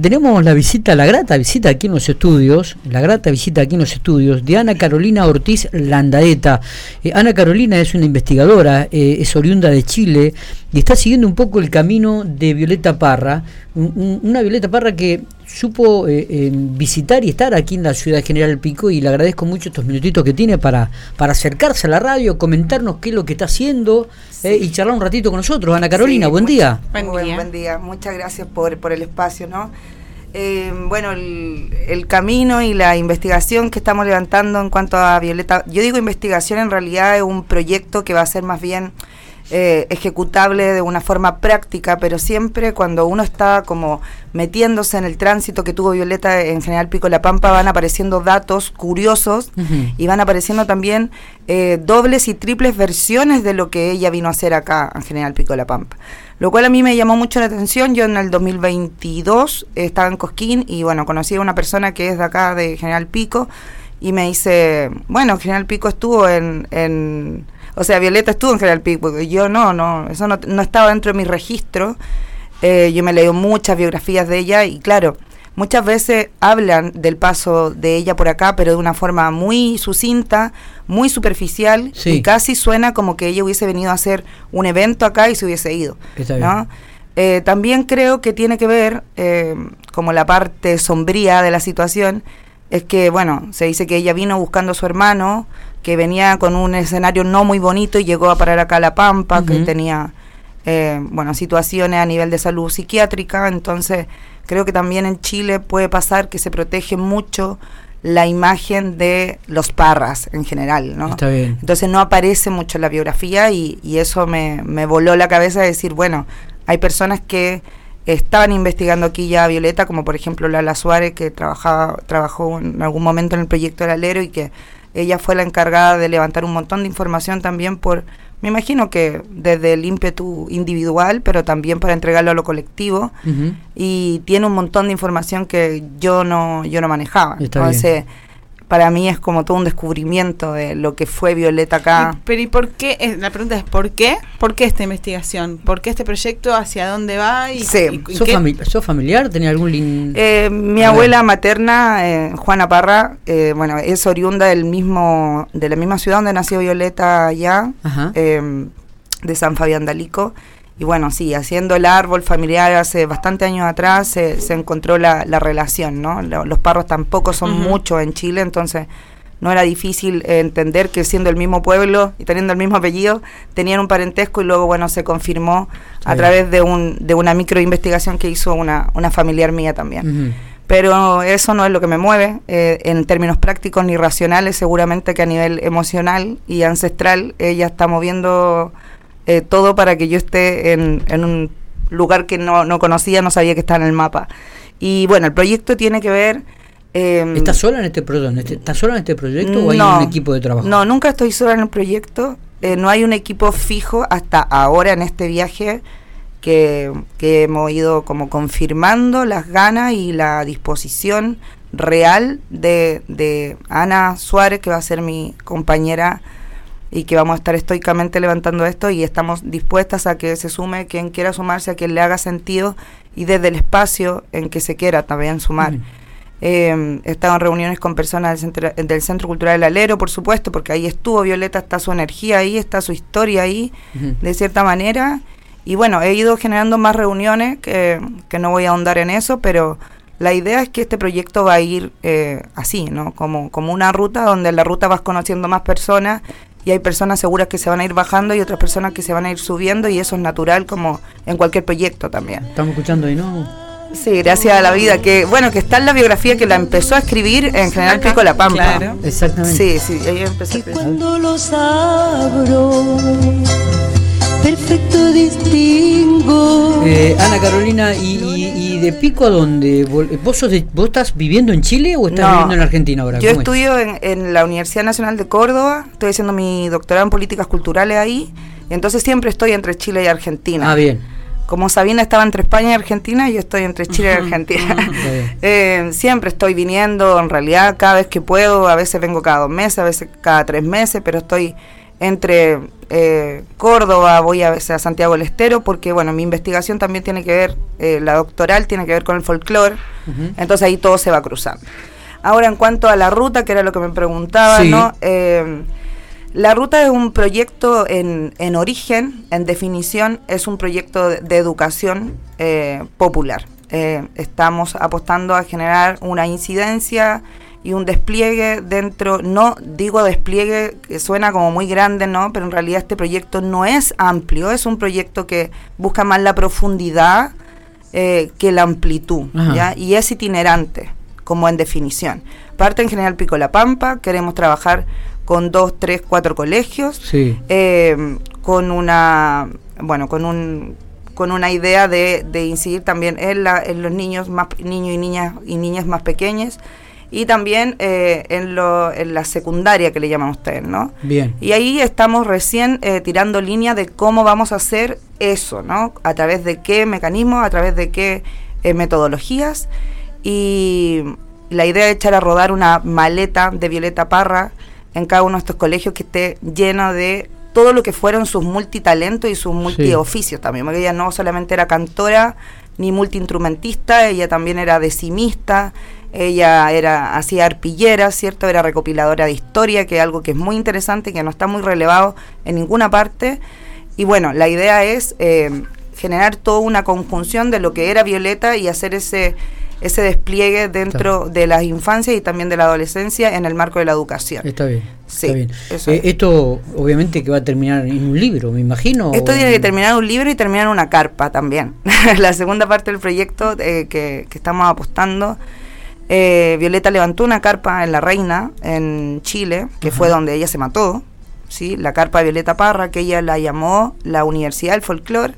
Tenemos la visita, la grata visita aquí en los estudios, la grata visita aquí en los estudios de Ana Carolina Ortiz Landaeta. Eh, Ana Carolina es una investigadora, eh, es oriunda de Chile y está siguiendo un poco el camino de Violeta Parra, una Violeta Parra que supo eh, visitar y estar aquí en la ciudad de General Pico y le agradezco mucho estos minutitos que tiene para, para acercarse a la radio, comentarnos qué es lo que está haciendo y charlar un ratito con nosotros. Ana Carolina, buen día. Buen día. Buen día, muchas gracias por, por el espacio, ¿no? Eh, bueno, el, camino y la investigación que estamos levantando en cuanto a Violeta, yo digo investigación, en realidad es un proyecto que va a ser más bien eh, ejecutable de una forma práctica, pero siempre cuando uno está como metiéndose en el tránsito que tuvo Violeta en General Pico La Pampa, van apareciendo datos curiosos y van apareciendo también eh, dobles y triples versiones de lo que ella vino a hacer acá en General Pico La Pampa. Lo cual a mí me llamó mucho la atención. Yo en el 2022 estaba en Cosquín y bueno, conocí a una persona que es de acá, de General Pico, y me dice, bueno, General Pico estuvo en o sea, Violeta estuvo en General Pico, yo no, no, eso no, estaba dentro de mi registro. Eh, yo me leo muchas biografías de ella y claro, muchas veces hablan del paso de ella por acá, pero de una forma muy sucinta, muy superficial y casi suena como que ella hubiese venido a hacer un evento acá y se hubiese ido. Eh, también creo que tiene que ver, eh, como la parte sombría de la situación, es que, bueno, se dice que ella vino buscando a su hermano, que venía con un escenario no muy bonito y llegó a parar acá a La Pampa, que tenía, eh, bueno, situaciones a nivel de salud psiquiátrica, entonces creo que también en Chile puede pasar que se protege mucho la imagen de los parras en general, ¿no? Está bien. Entonces no aparece mucho en la biografía y, y eso me, me voló la cabeza de decir, bueno, hay personas que estaban investigando aquí ya a Violeta, como por ejemplo Lala Suárez, que trabajaba, trabajó en algún momento en el proyecto del alero y que ella fue la encargada de levantar un montón de información también por, me imagino que desde el ímpetu individual, pero también para entregarlo a lo colectivo. Y tiene un montón de información que yo no, yo no manejaba. Entonces, para mí es como todo un descubrimiento de lo que fue Violeta acá. pero ¿y por qué? Eh, la pregunta es ¿por qué? ¿Por qué esta investigación? ¿Por qué este proyecto? ¿Hacia dónde va? Y, sí. ¿Sos, familiar? ¿Tenía algún link? Eh, mi abuela materna, eh, Juana Parra, bueno, es oriunda del mismo, de la misma ciudad donde nació Violeta allá, de San Fabián Dalico. Y bueno, sí, haciendo el árbol familiar hace bastante años atrás se, se encontró la, la, relación, ¿no? Los parros tampoco son muchos en Chile, entonces no era difícil entender que siendo el mismo pueblo y teniendo el mismo apellido, tenían un parentesco y luego, bueno, se confirmó a través de, un, de una microinvestigación que hizo una, una familiar mía también. Pero eso no es lo que me mueve eh, en términos prácticos ni racionales, seguramente que a nivel emocional y ancestral ella está moviendo eh, todo para que yo esté en, un lugar que no, no, conocía, no sabía que estaba en el mapa. Y bueno, el proyecto tiene que ver... Eh, ¿Estás sola en este, proyecto? ¿Estás sola en este proyecto o hay un equipo de trabajo? No, nunca estoy sola en el proyecto. Eh, no hay un equipo fijo hasta ahora en este viaje que, que hemos ido como confirmando las ganas y la disposición real de, de Ana Suárez, que va a ser mi compañera y que vamos a estar estoicamente levantando esto y estamos dispuestas a que se sume quien quiera sumarse, a quien le haga sentido y desde el espacio en que se quiera también sumar. Eh, he estado en reuniones con personas del Centro, Cultural del Alero, por supuesto, porque ahí estuvo Violeta, está su energía ahí, está su historia ahí, de cierta manera. Y bueno, he ido generando más reuniones, que, que, no voy a ahondar en eso, pero la idea es que este proyecto va a ir eh, así, ¿no? Como, como una ruta donde en la ruta vas conociendo más personas y hay personas seguras que se van a ir bajando y otras personas que se van a ir subiendo y eso es natural como en cualquier proyecto también. Estamos escuchando ahí, ¿no? Sí, gracias a la vida, que bueno, que está en la biografía que la empezó a escribir en General Pico La Pampa. Claro. Exactamente. Sí, sí, ahí empezó a cuando los abro, perfecto distingo. Eh, Ana Carolina, ¿y, de Pico a dónde? ¿Vos, sos ¿Vos estás viviendo en Chile o estás viviendo en Argentina ahora? Yo estudio en, en, la Universidad Nacional de Córdoba, estoy haciendo mi doctorado en políticas culturales ahí, y entonces siempre estoy entre Chile y Argentina. Ah, bien. Como Sabina estaba entre España y Argentina, yo estoy entre Chile y Argentina. Eh, siempre estoy viniendo, en realidad, cada vez que puedo, a veces vengo cada dos meses, a veces cada tres meses, pero estoy entre eh, Córdoba, voy a Santiago del Estero, porque bueno, mi investigación también tiene que ver, eh, la doctoral tiene que ver con el folclore, entonces ahí todo se va cruzando. Ahora, en cuanto a la ruta, que era lo que me preguntaba, Sí. ¿no? Eh, la ruta es un proyecto en, en origen, en definición, es un proyecto de, de educación eh, popular. Estamos apostando a generar una incidencia y un despliegue dentro, no digo despliegue que suena como muy grande, ¿no? Pero en realidad este proyecto no es amplio, es un proyecto que busca más la profundidad eh, que la amplitud. ¿ya? Y es itinerante, como en definición. Parte en General Pico La Pampa, queremos trabajar con dos, tres, cuatro colegios, Sí. eh, con una, bueno, con un con una idea de, de incidir también en, la, en los niños más niños y niñas y niñas más pequeños y también eh, en, lo, en la secundaria que le llaman ustedes, ¿no? Bien. Y ahí estamos recién eh, tirando línea de cómo vamos a hacer eso, ¿no? A través de qué mecanismos, a través de qué eh, metodologías. Y la idea es echar a rodar una maleta de Violeta Parra en cada uno de estos colegios que esté lleno de todo lo que fueron sus multitalentos y sus multioficios también, porque ella no solamente era cantora ni multiinstrumentista, ella también era decimista, ella era hacía arpillera, ¿cierto? Era recopiladora de historia, que es algo que es muy interesante, que no está muy relevado en ninguna parte. Y bueno, la idea es eh, generar toda una conjunción de lo que era Violeta y hacer ese ese despliegue dentro de las infancias y también de la adolescencia en el marco de la educación. Está bien. Sí, está bien. Eh, es. esto obviamente que va a terminar en un libro, me imagino. Esto tiene que terminar en un libro y terminar en una carpa también. la segunda parte del proyecto eh, que, que estamos apostando. Eh, Violeta levantó una carpa en La Reina, en Chile, que fue donde ella se mató. ¿sí? La carpa de Violeta Parra, que ella la llamó la Universidad del Folclore,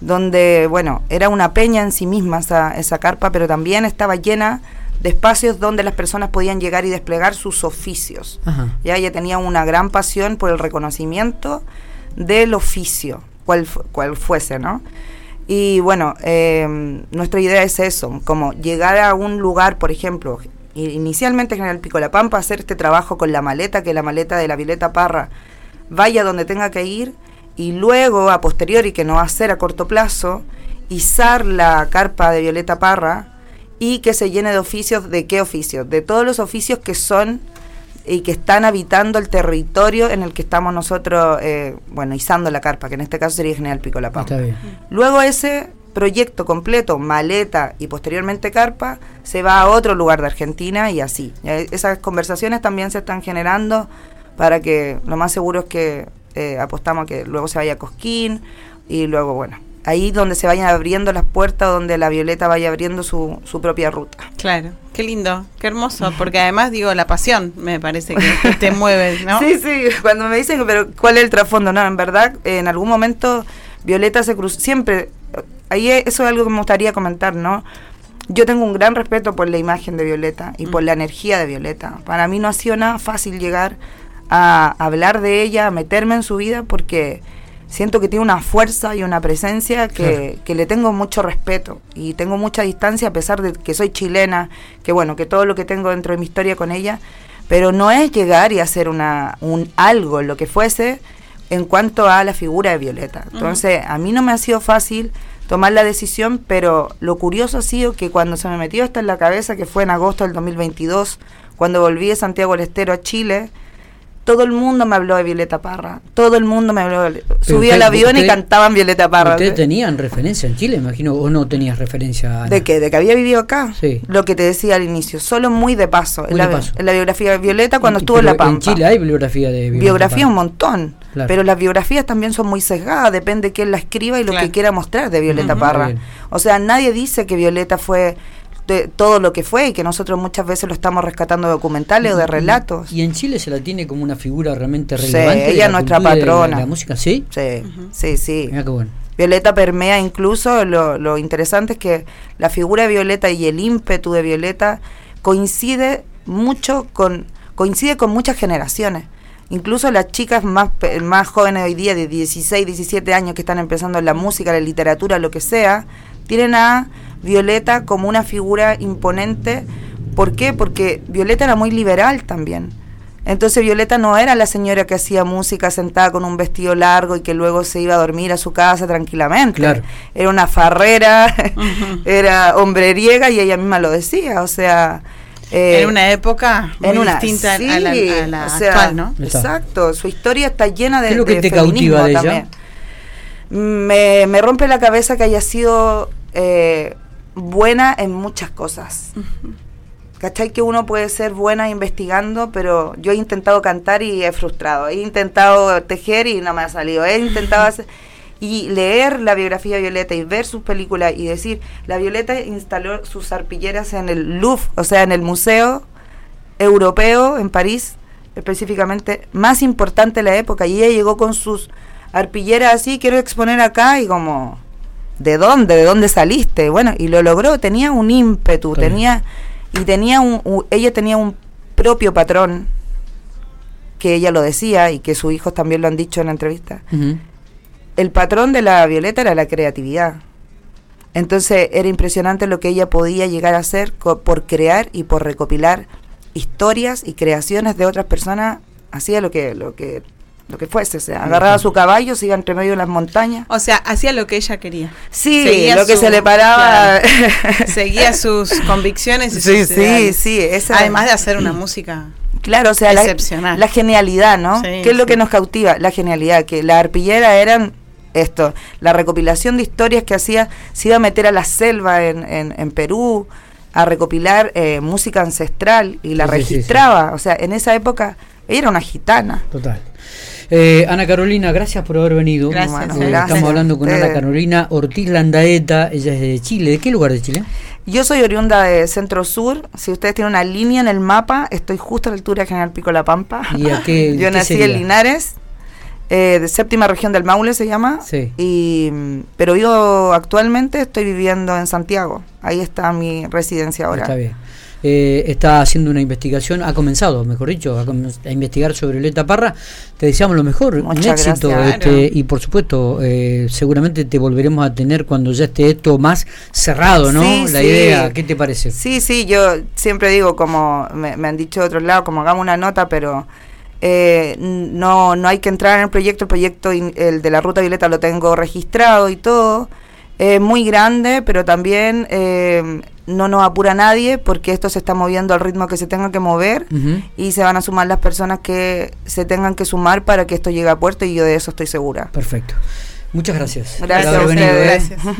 donde, bueno, era una peña en sí misma esa, esa carpa, pero también estaba llena de espacios donde las personas podían llegar y desplegar sus oficios. Ajá. Ya ella tenía una gran pasión por el reconocimiento del oficio, cual, cual fuese, ¿no? Y bueno, eh, nuestra idea es eso, como llegar a un lugar, por ejemplo, inicialmente en General Pico La Pampa, hacer este trabajo con la maleta, que la maleta de la Violeta Parra vaya donde tenga que ir, y luego, a posteriori, que no va a ser a corto plazo, izar la carpa de Violeta Parra y que se llene de oficios, ¿de qué oficios? De todos los oficios que son y que están habitando el territorio en el que estamos nosotros, eh, bueno, izando la carpa, que en este caso sería General Pico La Pampa. Está bien. Luego ese proyecto completo, maleta y posteriormente carpa, se va a otro lugar de Argentina y así. Eh, Esas conversaciones también se están generando para que lo más seguro es que eh, apostamos a que luego se vaya a Cosquín y luego, bueno, ahí donde se vayan abriendo las puertas, donde la Violeta vaya abriendo su, su propia ruta. Claro, qué lindo, qué hermoso, porque además digo, la pasión me parece que, que te mueve, ¿no? Sí, sí, cuando me dicen, pero ¿cuál es el trasfondo? No, en verdad, en algún momento Violeta se cruzó, siempre, ahí e- eso es algo que me gustaría comentar, ¿no? Yo tengo un gran respeto por la imagen de Violeta y por la energía de Violeta. Para mí no ha sido nada fácil llegar a hablar de ella, a meterme en su vida, porque siento que tiene una fuerza y una presencia que, que le tengo mucho respeto y tengo mucha distancia a pesar de que soy chilena, que bueno, que todo lo que tengo dentro de mi historia con ella, pero no es llegar y hacer una, un algo, lo que fuese, en cuanto a la figura de Violeta. Entonces, a mí no me ha sido fácil tomar la decisión, pero lo curioso ha sido que cuando se me metió esto en la cabeza, que fue en agosto del 2022, cuando volví de Santiago del Estero a Chile, todo el mundo me habló de Violeta Parra. Todo el mundo me habló. de- Subí usted- al avión y cantaban Violeta Parra. ¿Ustedes tenían referencia en Chile, imagino, o no tenías referencia? Ana? ¿De qué? ¿De que había vivido acá? Sí. Lo que te decía al inicio, solo muy de paso. Muy en, la, de paso. en la biografía de Violeta cuando Y- estuvo en La Pampa. En Chile hay bibliografía de Violeta biografía Parra. un montón, Claro. pero las biografías también son muy sesgadas, depende de quién la escriba y lo Claro. que quiera mostrar de Violeta. Parra. Bien. O sea, nadie dice que Violeta fue de todo lo que fue y que nosotros muchas veces lo estamos rescatando de documentales o de relatos. Y en Chile se la tiene como una figura realmente Sí, relevante. de ella la es nuestra de la- patrona. La, música, ¿sí? Sí, sí, sí. Mira qué bueno. Violeta permea incluso, lo, lo interesante es que la figura de Violeta y el ímpetu de Violeta coincide mucho con, coincide con muchas generaciones. Incluso las chicas más, pe- más jóvenes hoy día, de 16, 17 años, que están empezando en la música, la literatura, lo que sea, tienen a Violeta como una figura imponente. ¿Por qué? Porque Violeta era muy liberal también. Entonces Violeta no era la señora que hacía música sentada con un vestido largo y que luego se iba a dormir a su casa tranquilamente. Claro. Era una farrera, era hombreriega y ella misma lo decía, o sea... eh, en una época muy en una- distinta a la, sí, a la o sea, actual, ¿no? Exacto, su historia está llena de, ¿Qué es lo que de te feminismo cautiva de ella? también. Me, me rompe la cabeza que haya sido eh, buena en muchas cosas. ¿Cachai? Que uno puede ser buena investigando, pero yo he intentado cantar y he frustrado. He intentado tejer y no me ha salido. He intentado hacer... Y leer la biografía de Violeta y ver sus películas y decir, la Violeta instaló sus arpilleras en el Louvre, o sea, en el Museo Europeo en París, específicamente, más importante de la época. Y ella llegó con sus arpilleras así, quiero exponer acá y como, ¿de dónde? ¿De dónde saliste? Bueno, y lo logró, tenía un ímpetu, tenía, y tenía un, ella tenía un propio patrón, que ella lo decía y que sus hijos también lo han dicho en la entrevista. El patrón de la Violeta era la creatividad. Entonces era impresionante lo que ella podía llegar a hacer por crear y por recopilar historias y creaciones de otras personas. Hacía lo que, lo que, lo que fuese. O sea, agarraba su caballo, se iba entre medio de las montañas. O sea, hacía lo que ella quería. Sí, Seguía lo que su- se le paraba. Seguía sus convicciones y sí, sus sí, ideales. sí. esa- Además de hacer una música. Claro, o sea, la, Excepcional. la genialidad, ¿no? Sí, ¿Qué es lo sí. que nos cautiva? La genialidad, que la arpillera eran esto, la recopilación de historias que hacía, se iba a meter a la selva en, en, en Perú, a recopilar eh, música ancestral y la Sí, sí, sí, sí. registraba, o sea, en esa época ella era una gitana. Total. Eh, Ana Carolina, gracias por haber venido. Gracias, Eh. Estamos hablando con Ana. Carolina Ortiz Landaeta, ella es de Chile. ¿De qué lugar de Chile? Yo soy oriunda de Centro Sur, si ustedes tienen una línea en el mapa, estoy justo a la altura de General Pico La Pampa. ¿Y a qué- Yo nací en Linares, eh, de séptima región del Maule se llama. Sí. Y, mm, pero yo actualmente estoy viviendo en Santiago. Ahí está mi residencia ahora. Está bien. Eh, está haciendo una investigación, ha comenzado, mejor dicho, a, investigar sobre Violeta Parra. Te deseamos lo mejor, Muchas un éxito. gracias. este, y por supuesto, eh, seguramente te volveremos a tener cuando ya esté esto más cerrado, ¿no? Sí, La sí. idea, ¿qué te parece? Sí, sí, yo siempre digo, como me, me han dicho de otros lados, como hagamos una nota, pero eh, no, no hay que entrar en el proyecto. El proyecto, in- el de la Ruta Violeta, lo tengo registrado y todo. Es muy grande, pero también eh, no nos apura nadie porque esto se está moviendo al ritmo que se tenga que mover y se van a sumar las personas que se tengan que sumar para que esto llegue a puerto y yo de eso estoy segura. Perfecto. Muchas gracias. Gracias. ¿eh? Gracias.